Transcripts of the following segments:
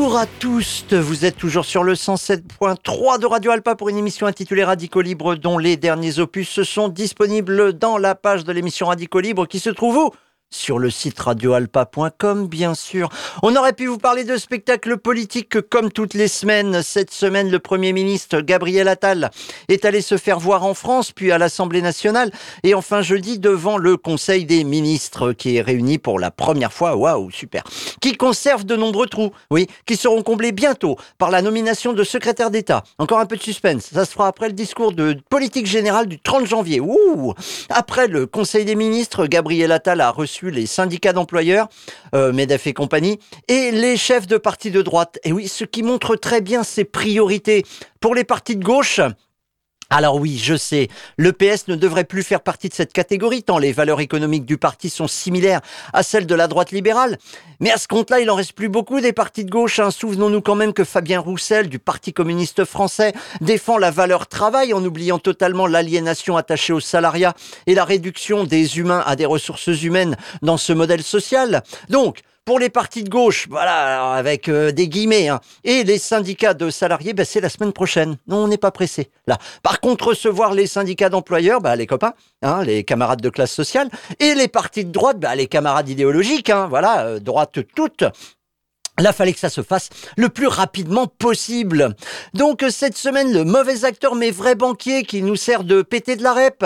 Bonjour à tous, vous êtes toujours sur le 107.3 de Radio Alpa pour une émission intitulée Radico Libre dont les derniers opus sont disponibles dans la page de l'émission Radico Libre qui se trouve où? Sur le site radioalpa.com, bien sûr. On aurait pu vous parler de spectacles politiques comme toutes les semaines. Cette semaine, le Premier ministre Gabriel Attal est allé se faire voir en France, puis à l'Assemblée nationale, et enfin jeudi devant le Conseil des ministres qui est réuni pour la première fois. Waouh, super. Qui conserve de nombreux trous, oui, qui seront comblés bientôt par la nomination de secrétaire d'État. Encore un peu de suspense. Ça se fera après le discours de politique générale du 30 janvier. Ouh Après le Conseil des ministres, Gabriel Attal a reçu les syndicats d'employeurs, euh, MEDEF et compagnie, et les chefs de partis de droite. Et oui, ce qui montre très bien ses priorités. Pour les partis de gauche, alors oui, je sais, le PS ne devrait plus faire partie de cette catégorie tant les valeurs économiques du parti sont similaires à celles de la droite libérale. Mais à ce compte-là, il en reste plus beaucoup des partis de gauche. Hein. Souvenons-nous quand même que Fabien Roussel du Parti communiste français défend la valeur travail en oubliant totalement l'aliénation attachée au salariat et la réduction des humains à des ressources humaines dans ce modèle social. Donc, pour les partis de gauche, voilà, avec euh, des guillemets, hein. et les syndicats de salariés, ben, c'est la semaine prochaine. Non, on n'est pas pressé. Là, par contre, recevoir les syndicats d'employeurs, ben, les copains, hein, les camarades de classe sociale, et les partis de droite, ben, les camarades idéologiques, hein, voilà, euh, droite toute. Là, fallait que ça se fasse le plus rapidement possible. Donc cette semaine, le mauvais acteur mais vrai banquier qui nous sert de péter de la rep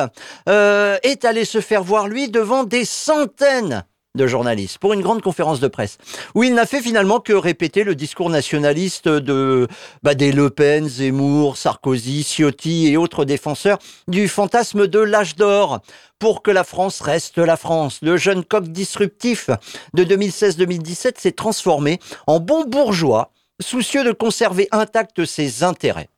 euh, est allé se faire voir lui devant des centaines de journalistes pour une grande conférence de presse où il n'a fait finalement que répéter le discours nationaliste de bah, des Le Pen, Zemmour, Sarkozy, Ciotti et autres défenseurs du fantasme de l'âge d'or pour que la France reste la France. Le jeune coq disruptif de 2016-2017 s'est transformé en bon bourgeois soucieux de conserver intacts ses intérêts.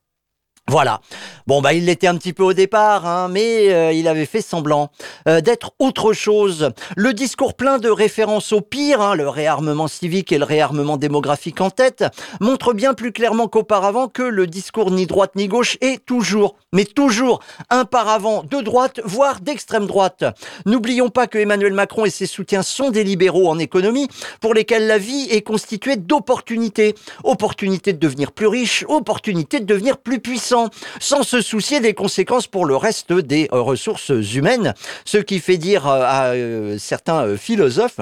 Voilà. Bon, bah, il l'était un petit peu au départ, hein, mais euh, il avait fait semblant euh, d'être autre chose. Le discours plein de références au pire, hein, le réarmement civique et le réarmement démographique en tête, montre bien plus clairement qu'auparavant que le discours ni droite ni gauche est toujours, mais toujours, un paravent de droite, voire d'extrême droite. N'oublions pas que Emmanuel Macron et ses soutiens sont des libéraux en économie, pour lesquels la vie est constituée d'opportunités. Opportunités de devenir plus riche, opportunités de devenir plus puissant sans se soucier des conséquences pour le reste des euh, ressources humaines, ce qui fait dire euh, à euh, certains philosophes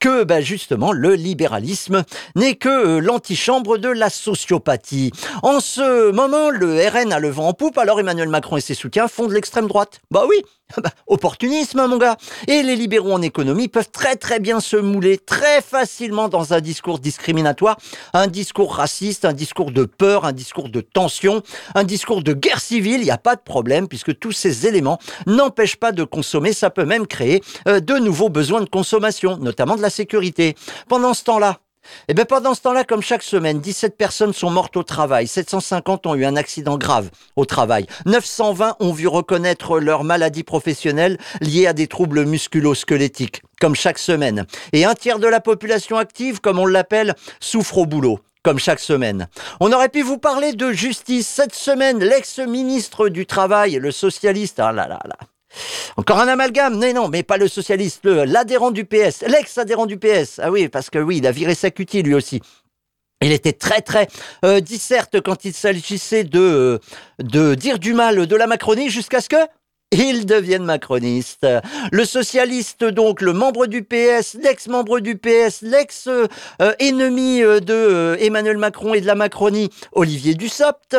que bah, justement le libéralisme n'est que l'antichambre de la sociopathie. En ce moment, le RN a le vent en poupe, alors Emmanuel Macron et ses soutiens font de l'extrême droite. Bah oui, bah, opportunisme, mon gars. Et les libéraux en économie peuvent très très bien se mouler très facilement dans un discours discriminatoire, un discours raciste, un discours de peur, un discours de tension, un discours de guerre civile. Il n'y a pas de problème puisque tous ces éléments n'empêchent pas de consommer. Ça peut même créer euh, de nouveaux besoins de consommation, notamment de la sécurité. Pendant ce temps-là, et eh bien pendant ce temps-là, comme chaque semaine, 17 personnes sont mortes au travail, 750 ont eu un accident grave au travail, 920 ont vu reconnaître leur maladie professionnelle liée à des troubles musculo-squelettiques, comme chaque semaine. Et un tiers de la population active, comme on l'appelle, souffre au boulot comme chaque semaine. On aurait pu vous parler de justice. Cette semaine, l'ex-ministre du Travail, le socialiste, ah là là là, encore un amalgame Mais non, mais pas le socialiste, l'adhérent du PS, l'ex-adhérent du PS. Ah oui, parce que oui, il a viré sa cutie lui aussi. Il était très très euh, disserte quand il s'agissait de, euh, de dire du mal de la Macronie jusqu'à ce que ils deviennent macronistes. Le socialiste, donc, le membre du PS, l'ex-membre du PS, l'ex-ennemi euh, de euh, Emmanuel Macron et de la Macronie, Olivier Dussopt.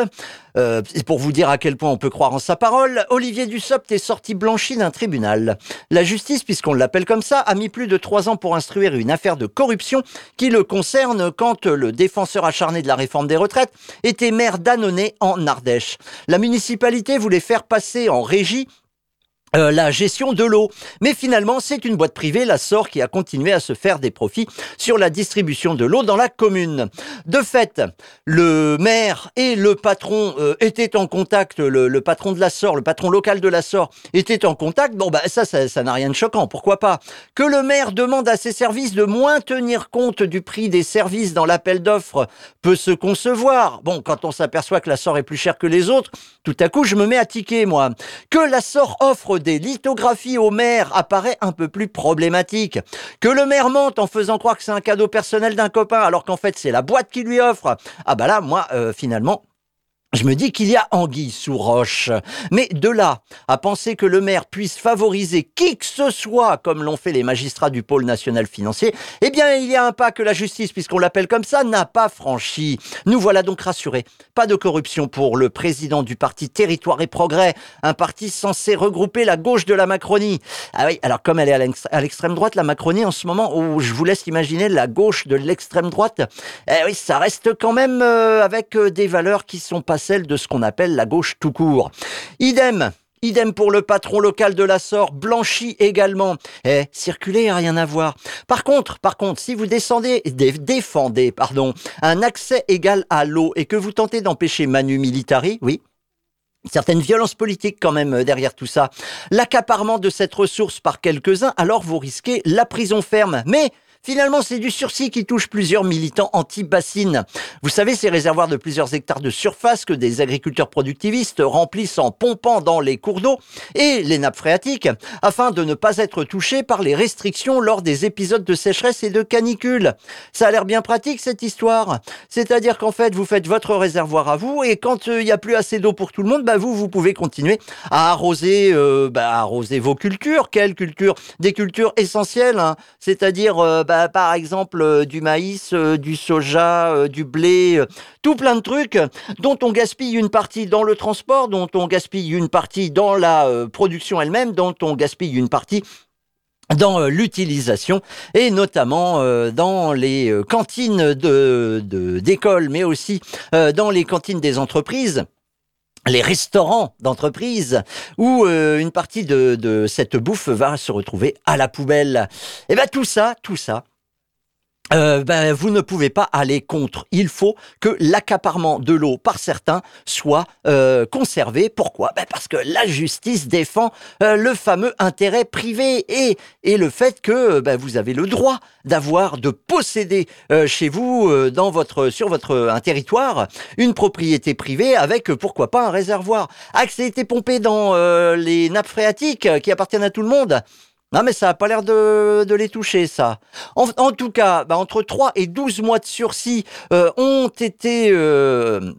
Euh, pour vous dire à quel point on peut croire en sa parole, Olivier Dussopt est sorti blanchi d'un tribunal. La justice, puisqu'on l'appelle comme ça, a mis plus de trois ans pour instruire une affaire de corruption qui le concerne quand le défenseur acharné de la réforme des retraites était maire d'Annonay en Ardèche. La municipalité voulait faire passer en régie euh, la gestion de l'eau. Mais finalement, c'est une boîte privée, la SOR, qui a continué à se faire des profits sur la distribution de l'eau dans la commune. De fait, le maire et le patron euh, étaient en contact, le, patron de la SOR, le patron local de la SOR était en contact. Bon, bah ça, ça n'a rien de choquant, pourquoi pas Que le maire demande à ses services de moins tenir compte du prix des services dans l'appel d'offres peut se concevoir. Bon, quand on s'aperçoit que la SOR est plus chère que les autres, tout à coup, je me mets à tiquer, moi. Que la SOR offre des lithographies au maire apparaît un peu plus problématique. Que le maire mente en faisant croire que c'est un cadeau personnel d'un copain alors qu'en fait c'est la boîte qui lui offre. Ah bah là, moi, euh, finalement, je me dis qu'il y a anguille sous roche. Mais de là à penser que le maire puisse favoriser qui que ce soit, comme l'ont fait les magistrats du pôle national financier, eh bien, il y a un pas que la justice, puisqu'on l'appelle comme ça, n'a pas franchi. Nous voilà donc rassurés. Pas de corruption pour le président du parti Territoire et Progrès, un parti censé regrouper la gauche de la Macronie. Ah oui, alors comme elle est à l'extrême droite, la Macronie, en ce moment, où je vous laisse imaginer la gauche de l'extrême droite, eh oui, ça reste quand même euh, avec euh, des valeurs qui sont pas celle de ce qu'on appelle la gauche tout court. Idem, Idem pour le patron local de la SOR, blanchi également. Eh, circuler, rien à voir. Par contre, par contre, si vous descendez, défendez, pardon, un accès égal à l'eau et que vous tentez d'empêcher Manu Militari, oui, certaines violences politiques quand même euh, derrière tout ça, l'accaparement de cette ressource par quelques-uns, alors vous risquez la prison ferme. Mais Finalement, c'est du sursis qui touche plusieurs militants anti-bassines. Vous savez, ces réservoirs de plusieurs hectares de surface que des agriculteurs productivistes remplissent en pompant dans les cours d'eau et les nappes phréatiques afin de ne pas être touchés par les restrictions lors des épisodes de sécheresse et de canicule. Ça a l'air bien pratique cette histoire. C'est-à-dire qu'en fait, vous faites votre réservoir à vous et quand euh, il n'y a plus assez d'eau pour tout le monde, bah vous, vous pouvez continuer à arroser, euh, bah, arroser vos cultures. Quelles cultures? Des cultures essentielles, hein. c'est-à-dire euh, bah, par exemple euh, du maïs, euh, du soja, euh, du blé, tout plein de trucs dont on gaspille une partie dans le transport, dont on gaspille une partie dans la production elle-même, dont on gaspille une partie dans l'utilisation et notamment dans les cantines de d'école, mais aussi dans les cantines des entreprises les restaurants d'entreprise où euh, une partie de, de, cette bouffe va se retrouver à la poubelle. Et eh ben tout ça, tout ça, euh, ben, vous ne pouvez pas aller contre. Il faut que l'accaparement de l'eau par certains soit euh, conservé. Pourquoi? Ben Parce que la justice défend euh, le fameux intérêt privé et, et le fait que ben, vous avez le droit d'avoir, de posséder chez vous, dans votre, sur votre un territoire, une propriété privée avec, pourquoi pas, un réservoir. Ah, que été pompé dans les nappes phréatiques qui appartiennent à tout le monde? Non, mais ça n'a pas l'air de, les toucher, ça. En, tout cas, bah, entre 3 et 12 mois de sursis euh, ont été... Euh,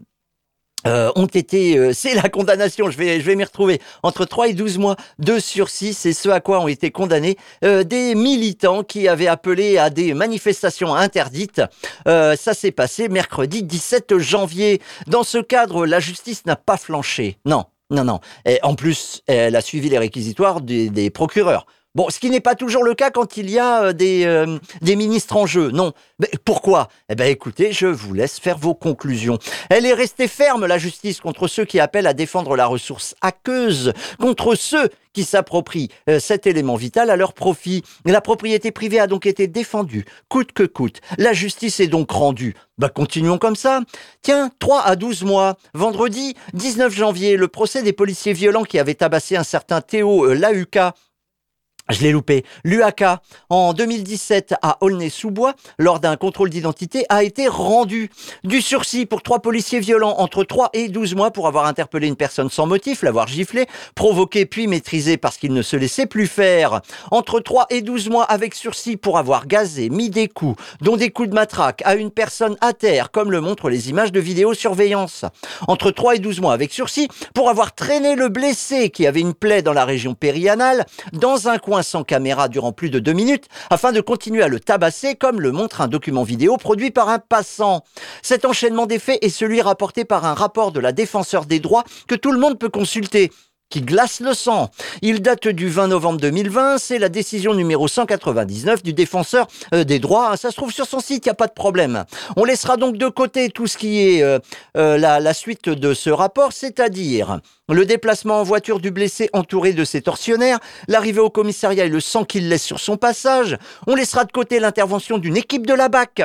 euh, ont été, c'est la condamnation, je vais, je vais m'y retrouver, entre 3 et 12 mois de sursis, c'est ce à quoi ont été condamnés des militants qui avaient appelé à des manifestations interdites. ça s'est passé mercredi 17 janvier. Dans ce cadre, la justice n'a pas flanché. Non, non, non. Et en plus, elle a suivi les réquisitoires des procureurs. Bon, ce qui n'est pas toujours le cas quand il y a euh, des, euh, des ministres en jeu. Non. Mais pourquoi? Eh bien, écoutez, je vous laisse faire vos conclusions. Elle est restée ferme, la justice, contre ceux qui appellent à défendre la ressource aqueuse, contre ceux qui s'approprient euh, cet élément vital à leur profit. La propriété privée a donc été défendue, coûte que coûte. La justice est donc rendue. Bah, continuons comme ça. Tiens, 3 à 12 mois. Vendredi 19 janvier, le procès des policiers violents qui avaient tabassé un certain Théo Lauka je l'ai loupé. L'UAK, en 2017 à Aulnay-sous-Bois, lors d'un contrôle d'identité, a été rendu. Du sursis pour trois policiers violents entre 3 et 12 mois pour avoir interpellé une personne sans motif, l'avoir giflé, provoqué puis maîtrisé parce qu'il ne se laissait plus faire. Entre 3 et 12 mois avec sursis pour avoir gazé, mis des coups, dont des coups de matraque, à une personne à terre, comme le montrent les images de vidéosurveillance. Entre 3 et 12 mois avec sursis pour avoir traîné le blessé qui avait une plaie dans la région périanale dans un coin sans caméra durant plus de deux minutes afin de continuer à le tabasser comme le montre un document vidéo produit par un passant. Cet enchaînement des faits est celui rapporté par un rapport de la défenseur des droits que tout le monde peut consulter qui glace le sang. Il date du 20 novembre 2020, c'est la décision numéro 199 du défenseur euh, des droits. Ça se trouve sur son site, il n'y a pas de problème. On laissera donc de côté tout ce qui est euh, euh, la, la suite de ce rapport, c'est-à-dire le déplacement en voiture du blessé entouré de ses tortionnaires, l'arrivée au commissariat et le sang qu'il laisse sur son passage. On laissera de côté l'intervention d'une équipe de la BAC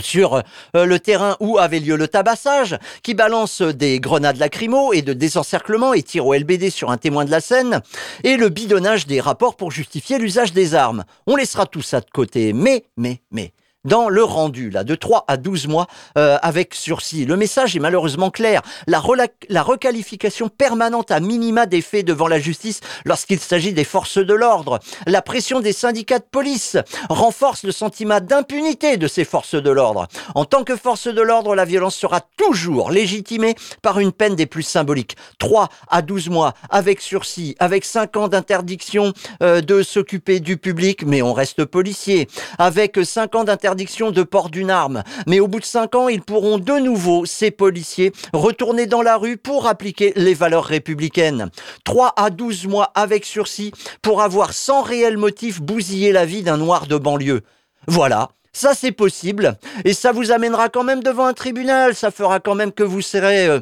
sur euh, le terrain où avait lieu le tabassage, qui balance des grenades lacrymo et de désencerclement et tire au LBD sur un témoin de la scène, et le bidonnage des rapports pour justifier l'usage des armes. On laissera tout ça de côté, mais, mais, mais, dans le rendu, là, de 3 à 12 mois euh, avec sursis. Le message est malheureusement clair. La, la requalification permanente à minima des faits devant la justice lorsqu'il s'agit des forces de l'ordre. La pression des syndicats de police renforce le sentiment d'impunité de ces forces de l'ordre. En tant que force de l'ordre, la violence sera toujours légitimée par une peine des plus symboliques. 3 à 12 mois avec sursis, avec 5 ans d'interdiction euh, de s'occuper du public, mais on reste policier. Avec 5 ans d'interdiction de port d'une arme. Mais au bout de cinq ans, ils pourront de nouveau, ces policiers, retourner dans la rue pour appliquer les valeurs républicaines. 3 à 12 mois avec sursis pour avoir sans réel motif bousillé la vie d'un noir de banlieue. Voilà. Ça, c'est possible. Et ça vous amènera quand même devant un tribunal. Ça fera quand même que vous serez euh,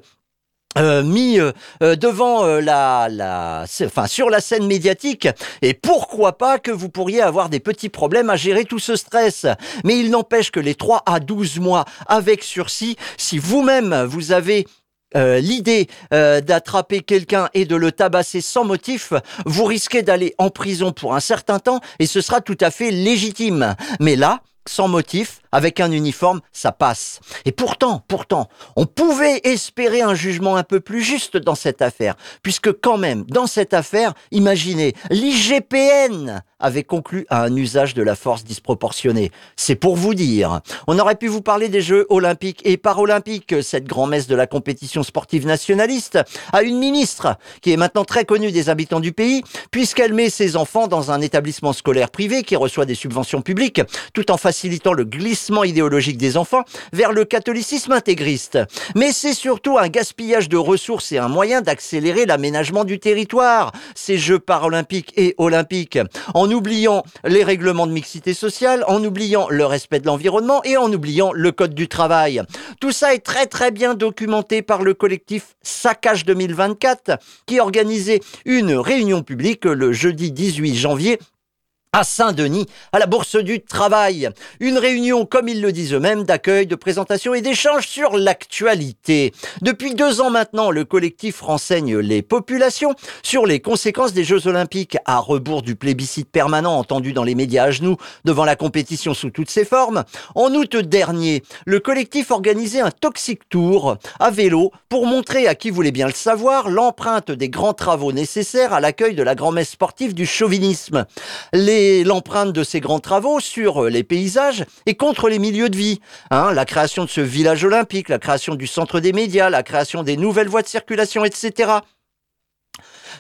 euh, mis euh, euh, devant la, la, enfin sur la scène médiatique et pourquoi pas que vous pourriez avoir des petits problèmes à gérer tout ce stress. Mais il n'empêche que les 3 à 12 mois avec sursis, si vous-même vous avez l'idée d'attraper quelqu'un et de le tabasser sans motif, vous risquez d'aller en prison pour un certain temps et ce sera tout à fait légitime. Mais là, sans motif, avec un uniforme, ça passe. Et pourtant, pourtant, on pouvait espérer un jugement un peu plus juste dans cette affaire, puisque quand même, dans cette affaire, imaginez, l'IGPN avait conclu à un usage de la force disproportionnée. C'est pour vous dire. On aurait pu vous parler des Jeux olympiques et paralympiques, cette grand-messe de la compétition sportive nationaliste, à une ministre qui est maintenant très connue des habitants du pays, puisqu'elle met ses enfants dans un établissement scolaire privé qui reçoit des subventions publiques, tout en facilitant le glissement idéologique des enfants vers le catholicisme intégriste. Mais c'est surtout un gaspillage de ressources et un moyen d'accélérer l'aménagement du territoire, ces Jeux paralympiques et olympiques, en oubliant les règlements de mixité sociale, en oubliant le respect de l'environnement et en oubliant le code du travail. Tout ça est très très bien documenté par le collectif Saccage 2024 qui organisait une réunion publique le jeudi 18 janvier à Saint-Denis, à la Bourse du Travail. Une réunion, comme ils le disent eux-mêmes, d'accueil, de présentation et d'échange sur l'actualité. Depuis deux ans maintenant, le collectif renseigne les populations sur les conséquences des Jeux Olympiques à rebours du plébiscite permanent entendu dans les médias à genoux devant la compétition sous toutes ses formes. En août dernier, le collectif organisait un toxic tour à vélo pour montrer à qui voulait bien le savoir l'empreinte des grands travaux nécessaires à l'accueil de la grand-messe sportive du chauvinisme. Les l'empreinte de ces grands travaux sur euh, les paysages et contre les milieux de vie. Hein, la création de ce village olympique, la création du centre des médias, la création des nouvelles voies de circulation, etc.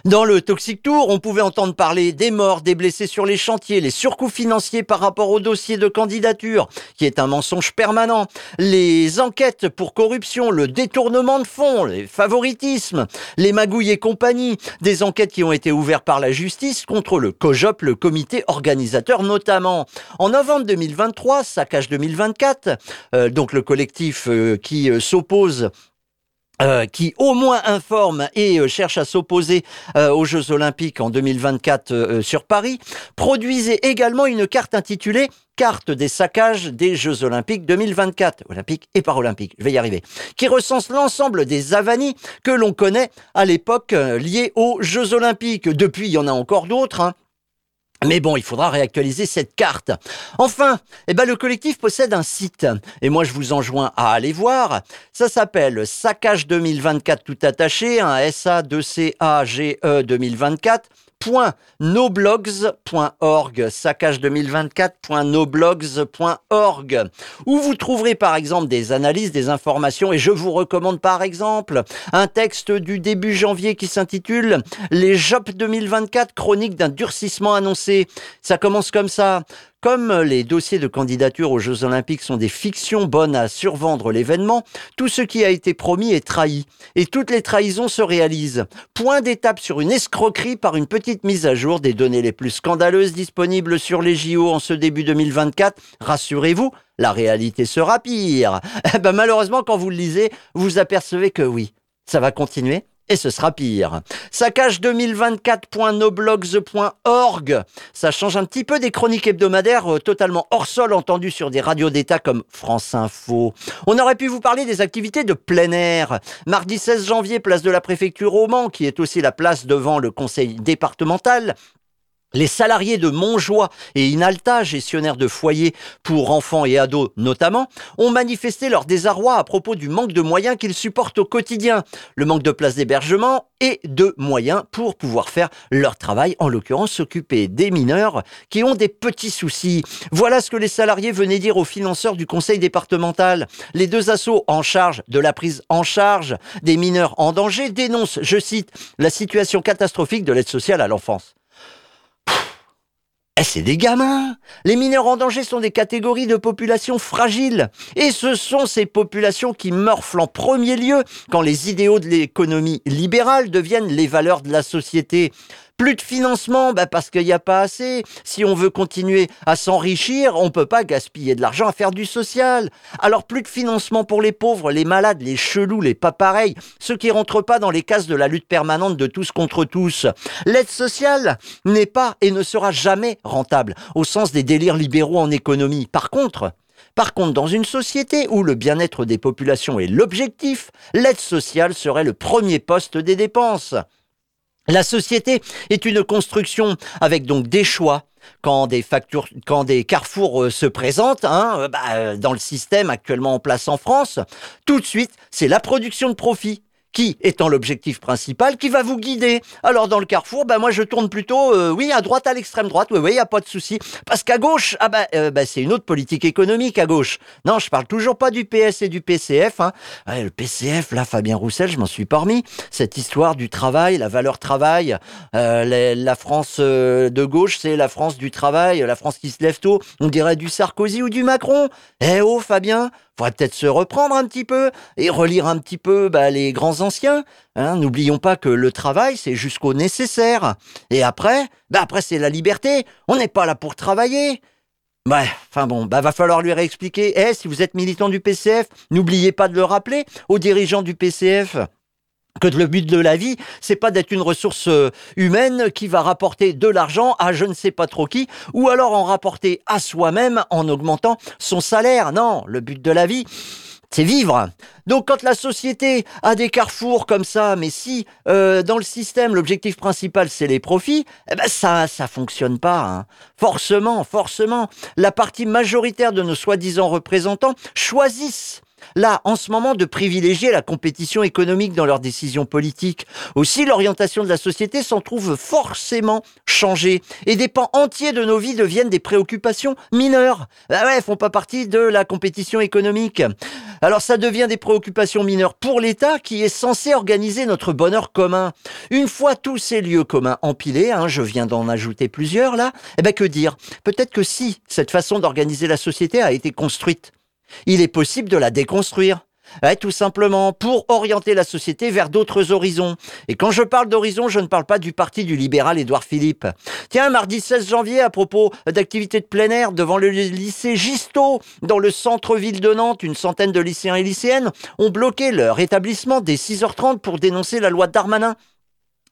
Dans le Toxic Tour, on pouvait entendre parler des morts, des blessés sur les chantiers, les surcoûts financiers par rapport au dossier de candidature, qui est un mensonge permanent, les enquêtes pour corruption, le détournement de fonds, les favoritismes, les magouilles et compagnie, des enquêtes qui ont été ouvertes par la justice contre le COJOP, le comité organisateur notamment. En novembre 2023, saccage 2024, euh, donc le collectif euh, qui euh, s'oppose euh, qui au moins informe et euh, cherche à s'opposer euh, aux Jeux Olympiques en 2024 sur Paris, produisait également une carte intitulée Carte des saccages des Jeux Olympiques 2024, olympiques et paralympiques, je vais y arriver, qui recense l'ensemble des avanies que l'on connaît à l'époque liées aux Jeux Olympiques. Depuis, il y en a encore d'autres, hein. Mais bon, il faudra réactualiser cette carte. Enfin, eh ben, le collectif possède un site. Et moi, je vous enjoins à aller voir. Ça s'appelle Saccage 2024 tout attaché, un SA2CAGE 2024 noblogs.org, saccage2024.noblogs.org, où vous trouverez par exemple des analyses, des informations, et je vous recommande par exemple un texte du début janvier qui s'intitule Les JOP 2024, chronique d'un durcissement annoncé. Ça commence comme ça. Comme les dossiers de candidature aux Jeux Olympiques sont des fictions bonnes à survendre l'événement, tout ce qui a été promis est trahi. Et toutes les trahisons se réalisent. Point d'étape sur une escroquerie par une petite mise à jour des données les plus scandaleuses disponibles sur les JO en ce début 2024. Rassurez-vous, la réalité sera pire. Eh ben, malheureusement, quand vous le lisez, vous apercevez que oui, ça va continuer et ce sera pire. Saccage2024.noblogs.org. Ça change un petit peu des chroniques hebdomadaires euh, totalement hors sol entendues sur des radios d'État comme France Info. On aurait pu vous parler des activités de plein air. Mardi 16 janvier, place de la préfecture au Mans, qui est aussi la place devant le conseil départemental Les salariés de Montjoie et Inalta, gestionnaires de foyers pour enfants et ados notamment, ont manifesté leur désarroi à propos du manque de moyens qu'ils supportent au quotidien, le manque de places d'hébergement et de moyens pour pouvoir faire leur travail, en l'occurrence s'occuper des mineurs qui ont des petits soucis. Voilà ce que les salariés venaient dire aux financeurs du conseil départemental. Les deux assauts en charge de la prise en charge des mineurs en danger dénoncent, je cite, la situation catastrophique de l'aide sociale à l'enfance. Eh, c'est des gamins. Les mineurs en danger sont des catégories de populations fragiles. Et ce sont ces populations qui meurflent en premier lieu quand les idéaux de l'économie libérale deviennent les valeurs de la société. Plus de financement, bah parce qu'il n'y a pas assez. Si on veut continuer à s'enrichir, on peut pas gaspiller de l'argent à faire du social. Alors plus de financement pour les pauvres, les malades, les chelous, les pas pareils, ceux qui rentrent pas dans les cases de la lutte permanente de tous contre tous. L'aide sociale n'est pas et ne sera jamais rentable au sens des délires libéraux en économie. Par contre, par contre, dans une société où le bien-être des populations est l'objectif, l'aide sociale serait le premier poste des dépenses. La société est une construction avec donc des choix. Quand des factures, quand des carrefours euh, se présentent, hein, euh, bah, euh, dans le système actuellement en place en France, tout de suite, c'est la production de profit qui étant l'objectif principal, qui va vous guider. Alors dans le carrefour, ben moi je tourne plutôt, euh, oui, à droite, à l'extrême droite, oui, oui, n'y a pas de souci. Parce qu'à gauche, ah ben, ben, c'est une autre politique économique à gauche. Non, je parle toujours pas du PS et du PCF. Hein. le PCF, là, Fabien Roussel, je m'en suis parmi. Cette histoire du travail, la valeur travail, euh, la France de gauche, c'est la France du travail, la France qui se lève tôt. On dirait du Sarkozy ou du Macron. Eh oh, Fabien, faudrait peut-être se reprendre un petit peu et relire un petit peu bah, les grands anciens. Hein. N'oublions pas que le travail, c'est jusqu'au nécessaire. Et après, bah après c'est la liberté. On n'est pas là pour travailler. Ouais, enfin bon, bah va falloir lui réexpliquer. Eh, si vous êtes militant du PCF, n'oubliez pas de le rappeler aux dirigeants du PCF que le but de la vie, c'est pas d'être une ressource euh, humaine qui va rapporter de l'argent à je ne sais pas trop qui, ou alors en rapporter à soi-même en augmentant son salaire. Non, le but de la vie, c'est vivre. Donc quand la société a des carrefours comme ça, mais si euh, dans le système l'objectif principal c'est les profits, eh ben ça ça fonctionne pas. Hein. Forcément, forcément, la partie majoritaire de nos soi-disant représentants choisissent là, en ce moment, de privilégier la compétition économique dans leurs décisions politiques. Aussi, l'orientation de la société s'en trouve forcément changée et des pans entiers de nos vies deviennent des préoccupations mineures. Ah ouais, font pas partie de la compétition économique. Alors ça devient des préoccupations mineures pour l'État qui est censé organiser notre bonheur commun. Une fois tous ces lieux communs empilés, hein, je viens d'en ajouter plusieurs là, eh ben que dire? Peut-être que si cette façon d'organiser la société a été construite il est possible de la déconstruire. tout simplement pour orienter la société vers d'autres horizons. Et quand je parle d'horizon, je ne parle pas du parti du libéral Édouard Philippe. Tiens, mardi 16 janvier, à propos d'activités de plein air devant le lycée Gisto, dans le centre-ville de Nantes, une centaine de lycéens et lycéennes ont bloqué leur établissement dès 6h30 pour dénoncer la loi Darmanin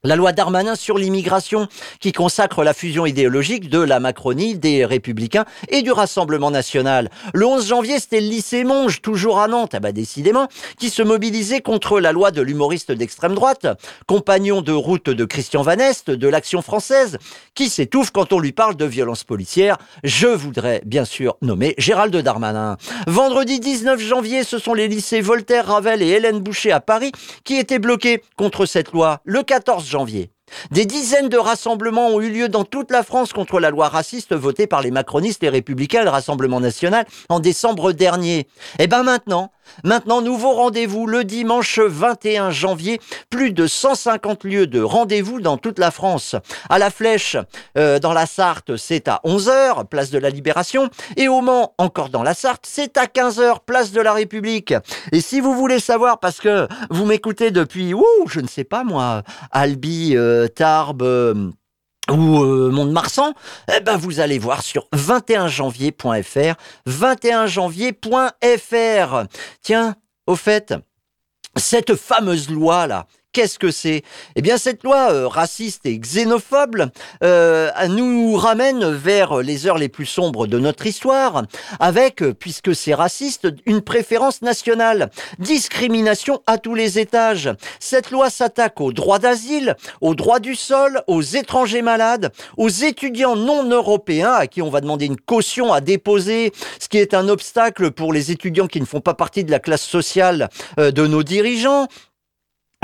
la loi Darmanin sur l'immigration qui consacre la fusion idéologique de la Macronie, des Républicains et du Rassemblement national. Le 11 janvier, c'était le lycée Monge, toujours à Nantes, ah bah décidément, qui se mobilisait contre la loi de l'humoriste d'extrême droite, compagnon de route de Christian Van Est, de l'Action française, qui s'étouffe quand on lui parle de violence policière. Je voudrais bien sûr nommer Gérald Darmanin. Vendredi 19 janvier, ce sont les lycées Voltaire, Ravel et Hélène Boucher à Paris qui étaient bloqués contre cette loi. Le 14 janvier, Des dizaines de rassemblements ont eu lieu dans toute la France contre la loi raciste votée par les macronistes et républicains et le Rassemblement national en décembre dernier. Et eh ben maintenant, maintenant nouveau rendez-vous le dimanche 21 janvier, plus de 150 lieux de rendez-vous dans toute la France. À la Flèche, euh, dans la Sarthe, c'est à 11h, place de la Libération, et au Mans, encore dans la Sarthe, c'est à 15h, place de la République. Et si vous voulez savoir, parce que vous m'écoutez depuis, ouh, je ne sais pas moi, Albi, euh, Tarbes euh, ou euh, Mont-de-Marsan, eh ben vous allez voir sur 21janvier.fr, 21janvier.fr. Tiens, au fait, cette fameuse loi là qu'est-ce que c'est? Eh bien, cette loi euh, raciste et xénophobe euh, nous ramène vers les heures les plus sombres de notre histoire, avec, euh, puisque c'est raciste, une préférence nationale, discrimination à tous les étages. Cette loi s'attaque aux droits d'asile, aux droits du sol, aux étrangers malades, aux étudiants non européens à qui on va demander une caution à déposer, ce qui est un obstacle pour les étudiants qui ne font pas partie de la classe sociale de nos dirigeants.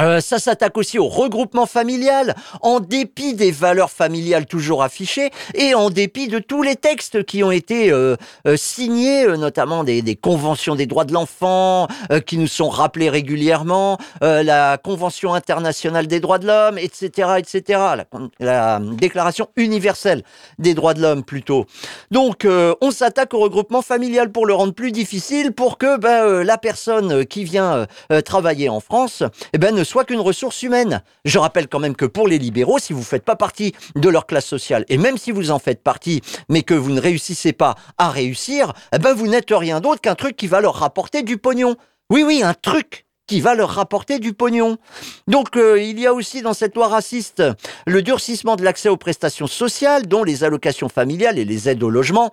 Euh, ça s'attaque aussi au regroupement familial, en dépit des valeurs familiales toujours affichées et en dépit de tous les textes qui ont été euh, euh, signés, notamment des, des, conventions des droits de l'enfant qui nous sont rappelés régulièrement, la Convention internationale des droits de l'homme, etc., etc., la, la, Déclaration universelle des droits de l'homme plutôt. Donc, on s'attaque au regroupement familial pour le rendre plus difficile, pour que ben, la personne qui vient travailler en France, eh ben, ne soit qu'une ressource humaine. Je rappelle quand même que pour les libéraux, si vous ne faites pas partie de leur classe sociale, et même si vous en faites partie, mais que vous ne réussissez pas à réussir, eh ben vous n'êtes rien d'autre qu'un truc qui va leur rapporter du pognon. Oui, oui, un truc qui va leur rapporter du pognon. Donc euh, il y a aussi dans cette loi raciste le durcissement de l'accès aux prestations sociales, dont les allocations familiales et les aides au logement,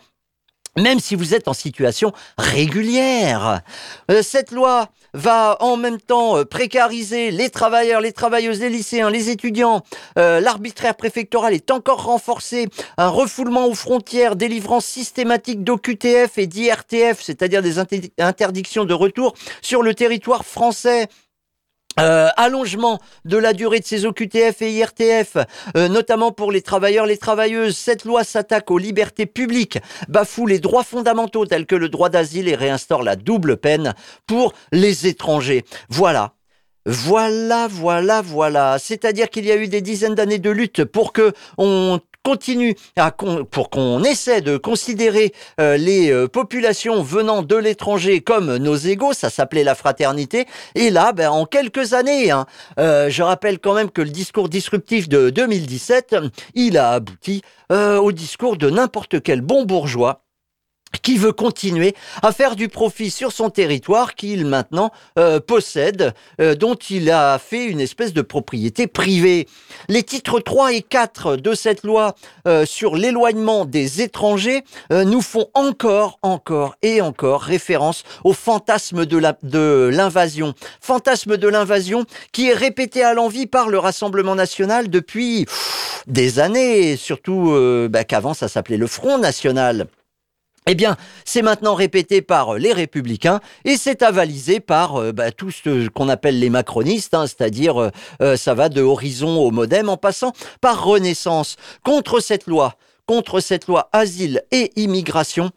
même si vous êtes en situation régulière. Euh, cette loi va en même temps euh, précariser les travailleurs, les travailleuses, les lycéens, les étudiants. Euh, l'arbitraire préfectoral est encore renforcé. Un refoulement aux frontières, délivrance systématique d'OQTF et d'IRTF, c'est-à-dire des interdictions de retour sur le territoire français. Euh, allongement de la durée de ces OQTF et IRTF, euh, notamment pour les travailleurs, les travailleuses. Cette loi s'attaque aux libertés publiques, bafoue les droits fondamentaux tels que le droit d'asile et réinstaure la double peine pour les étrangers. Voilà. Voilà, voilà, voilà. C'est-à-dire qu'il y a eu des dizaines d'années de lutte pour que on continue à pour qu'on essaie de considérer euh, les euh, populations venant de l'étranger comme nos égaux, ça s'appelait la fraternité. Et là, ben, en quelques années, hein, euh, je rappelle quand même que le discours disruptif de 2017, il a abouti au discours de n'importe quel bon bourgeois qui veut continuer à faire du profit sur son territoire qu'il maintenant euh, possède, euh, dont il a fait une espèce de propriété privée. Les titres 3 et 4 de cette loi euh, sur l'éloignement des étrangers nous font encore, encore et encore référence au fantasme de l'invasion. fantasme de l'invasion qui est répété à l'envi par le Rassemblement national depuis des années, surtout bah, qu'avant ça s'appelait le Front national. Eh bien, c'est maintenant répété par les républicains et c'est avalisé par euh, bah, tout ce qu'on appelle les macronistes, hein, c'est-à-dire euh, euh, ça va de Horizon au Modem en passant par Renaissance. Contre cette loi, contre cette loi asile et immigration,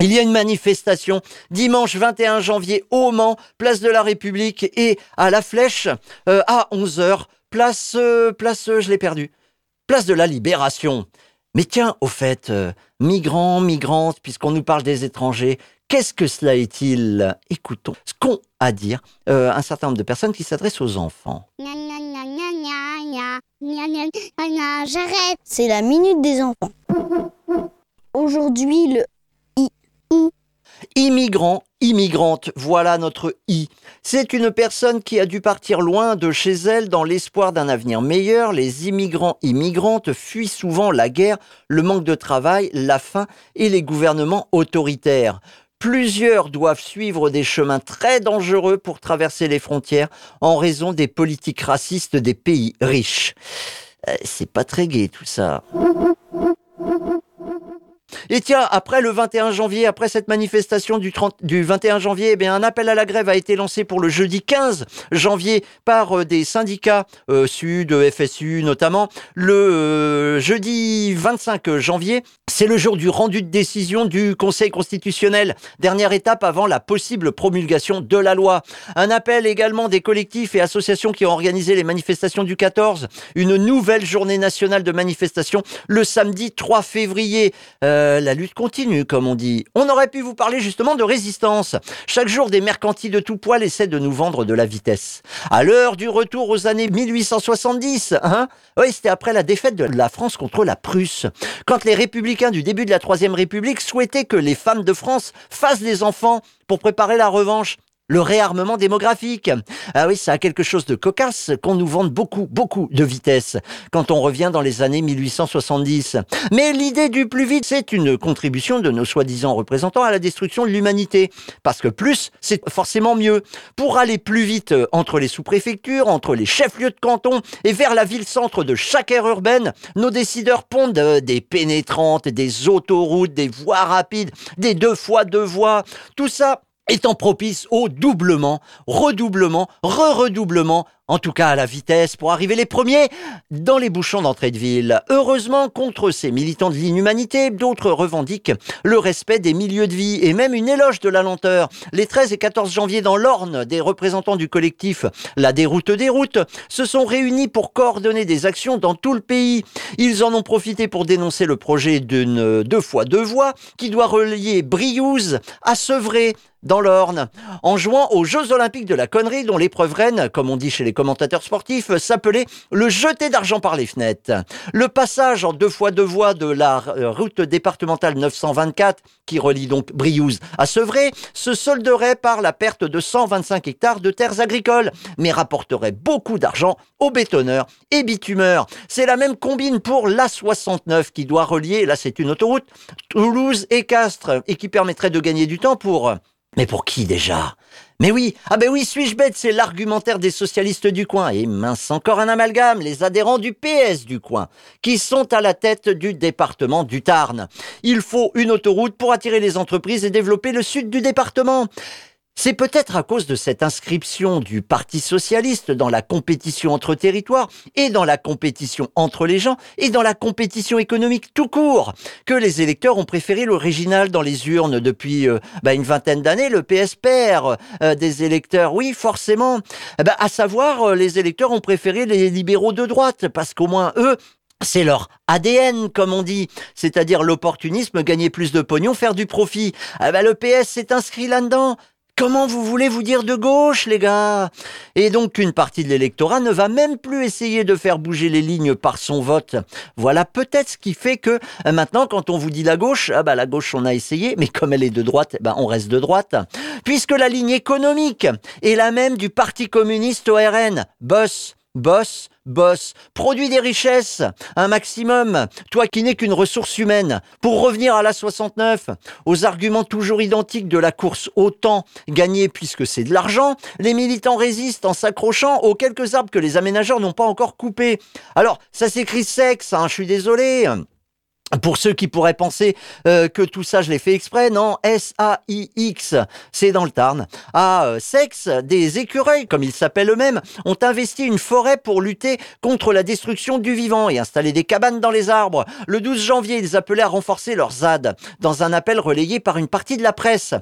il y a une manifestation dimanche 21 janvier au Mans, place de la République et à la Flèche à 11h, place, place, je l'ai perdu, place de la Libération. Mais tiens, au fait, euh, migrants, migrantes, puisqu'on nous parle des étrangers, qu'est-ce que cela est-il? Écoutons ce qu'ont à dire euh, un certain nombre de personnes qui s'adressent aux enfants. J'arrête. C'est la minute des enfants. Aujourd'hui, le Immigrant, immigrante, voilà notre I. C'est une personne qui a dû partir loin de chez elle dans l'espoir d'un avenir meilleur. Les immigrants, immigrantes fuient souvent la guerre, le manque de travail, la faim et les gouvernements autoritaires. Plusieurs doivent suivre des chemins très dangereux pour traverser les frontières en raison des politiques racistes des pays riches. Euh, c'est pas très gai tout ça. Et tiens, après le 21 janvier, après cette manifestation du, 30, du 21 janvier, eh bien, un appel à la grève a été lancé pour le jeudi 15 janvier par euh, des syndicats euh, Sud, FSU notamment. Le euh, jeudi 25 janvier, c'est le jour du rendu de décision du Conseil constitutionnel. Dernière étape avant la possible promulgation de la loi. Un appel également des collectifs et associations qui ont organisé les manifestations du 14. Une nouvelle journée nationale de manifestation le samedi 3 février. Euh, la lutte continue, comme on dit. On aurait pu vous parler justement de résistance. Chaque jour, des mercantis de tout poil essaient de nous vendre de la vitesse. À l'heure du retour aux années 1870, hein Oui, c'était après la défaite de la France contre la Prusse. Quand les républicains du début de la Troisième République souhaitaient que les femmes de France fassent des enfants pour préparer la revanche, le réarmement démographique. Ah oui, ça a quelque chose de cocasse qu'on nous vende beaucoup, beaucoup de vitesse quand on revient dans les années 1870. Mais l'idée du plus vite, c'est une contribution de nos soi-disant représentants à la destruction de l'humanité. Parce que plus, c'est forcément mieux. Pour aller plus vite entre les sous-préfectures, entre les chefs-lieux de canton et vers la ville-centre de chaque aire urbaine, nos décideurs pondent euh, des pénétrantes, des autoroutes, des voies rapides, des deux fois deux voies. Tout ça étant propice au doublement, redoublement, re-redoublement en tout cas à la vitesse, pour arriver les premiers dans les bouchons d'entrée de ville. Heureusement, contre ces militants de l'inhumanité, d'autres revendiquent le respect des milieux de vie et même une éloge de la lenteur. Les 13 et 14 janvier dans l'Orne, des représentants du collectif La Déroute des routes se sont réunis pour coordonner des actions dans tout le pays. Ils en ont profité pour dénoncer le projet d'une deux fois deux voies qui doit relier Briouze à Sevré dans l'Orne, en jouant aux Jeux Olympiques de la connerie dont l'épreuve reine, comme on dit chez les commentateurs sportifs, s'appelait le jeté d'argent par les fenêtres. Le passage en deux fois deux voies de la euh, route départementale 924, qui relie donc Briouze à Sevré, se solderait par la perte de 125 hectares de terres agricoles, mais rapporterait beaucoup d'argent aux bétonneurs et bitumeurs. C'est la même combine pour l'A69 qui doit relier, là c'est une autoroute, Toulouse et Castres, et qui permettrait de gagner du temps pour mais pour qui déjà? Mais oui, ah ben oui, suis-je bête, c'est l'argumentaire des socialistes du coin. Et mince encore un amalgame, les adhérents du PS du coin, qui sont à la tête du département du Tarn. Il faut une autoroute pour attirer les entreprises et développer le sud du département. C'est peut-être à cause de cette inscription du Parti socialiste dans la compétition entre territoires et dans la compétition entre les gens et dans la compétition économique tout court que les électeurs ont préféré l'original dans les urnes depuis euh, bah, une vingtaine d'années, le PS perd euh, des électeurs. Oui, forcément. Bah, à savoir, euh, les électeurs ont préféré les libéraux de droite parce qu'au moins eux, c'est leur ADN, comme on dit, c'est-à-dire l'opportunisme, gagner plus de pognon, faire du profit. Ah bah, le PS s'est inscrit là-dedans. Comment vous voulez vous dire de gauche, les gars? Et donc une partie de l'électorat ne va même plus essayer de faire bouger les lignes par son vote. Voilà peut-être ce qui fait que euh, maintenant, quand on vous dit la gauche, ah bah la gauche on a essayé, mais comme elle est de droite, bah on reste de droite. Puisque la ligne économique est la même du Parti communiste au RN. Boss, boss, boss, produis des richesses, un maximum, toi qui n'es qu'une ressource humaine. Pour revenir à la 69, aux arguments toujours identiques de la course au temps gagné puisque c'est de l'argent, les militants résistent en s'accrochant aux quelques arbres que les aménageurs n'ont pas encore coupés. Alors, ça s'écrit sexe, hein, je suis désolé. Pour ceux qui pourraient penser euh, que tout ça je l'ai fait exprès, non, S-A-I-X, c'est dans le Tarn. À euh, Sex, des écureuils, comme ils s'appellent eux-mêmes, ont investi une forêt pour lutter contre la destruction du vivant et installer des cabanes dans les arbres. Le 12 janvier, ils appelaient à renforcer leur ZAD, dans un appel relayé par une partie de la presse.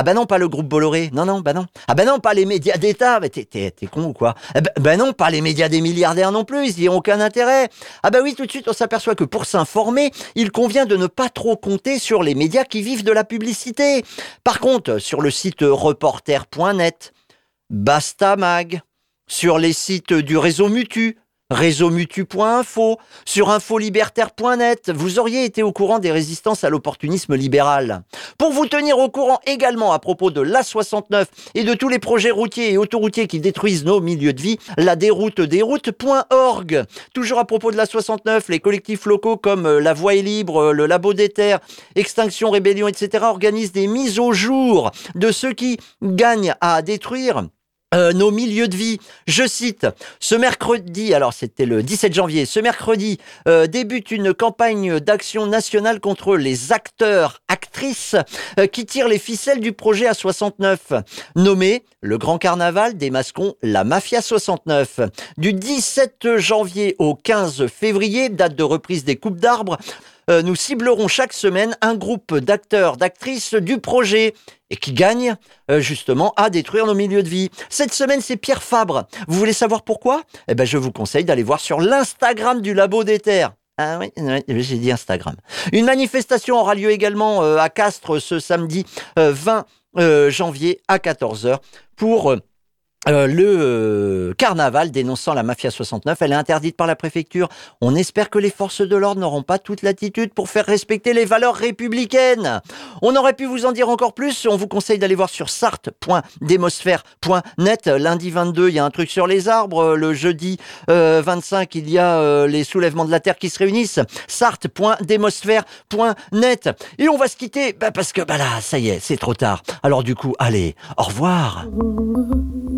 Ah ben non, pas le groupe Bolloré. Non, non, bah non. Ah ben non, pas les médias d'État. Mais t'es, con ou quoi? Ben, ben, non, pas les médias des milliardaires non plus. Ils n'y ont aucun intérêt. Ah ben oui, tout de suite, on s'aperçoit que pour s'informer, il convient de ne pas trop compter sur les médias qui vivent de la publicité. Par contre, sur le site reporter.net, Bastamag, sur les sites du réseau Mutu, réseaumutu.info, sur infolibertaire.net, vous auriez été au courant des résistances à l'opportunisme libéral. Pour vous tenir au courant également à propos de l'A69 et de tous les projets routiers et autoroutiers qui détruisent nos milieux de vie, la déroute des. Toujours à propos de l'A69, les collectifs locaux comme euh, La Voie est libre, le Labo des Terres, Extinction, Rébellion, etc. organisent des mises au jour de ceux qui gagnent à détruire euh, nos milieux de vie. Je cite, ce mercredi, alors c'était le 17 janvier, ce mercredi euh, débute une campagne d'action nationale contre les acteurs, actrices euh, qui tirent les ficelles du projet A69, nommé le Grand Carnaval des Mascons, la Mafia 69. Du 17 janvier au 15 février, date de reprise des coupes d'arbres, nous ciblerons chaque semaine un groupe d'acteurs, d'actrices du projet et qui gagne euh, justement à détruire nos milieux de vie. Cette semaine, c'est Pierre Fabre. Vous voulez savoir pourquoi? Eh ben, je vous conseille d'aller voir sur l'Instagram du Labo des Terres. Ah oui, j'ai dit Instagram. Une manifestation aura lieu également euh, à Castres ce samedi 20 euh, janvier à 14h pour euh, le euh, carnaval dénonçant la mafia 69. Elle est interdite par la préfecture. On espère que les forces de l'ordre n'auront pas toute l'attitude pour faire respecter les valeurs républicaines. On aurait pu vous en dire encore plus. On vous conseille d'aller voir sur sarthe.demosphère.net. Lundi 22, il y a un truc sur les arbres. Le jeudi 25, il y a les soulèvements de la Terre qui se réunissent. sarthe.demosphère.net. Et on va se quitter bah, parce que bah là, ça y est, c'est trop tard. Alors du coup, allez, au revoir.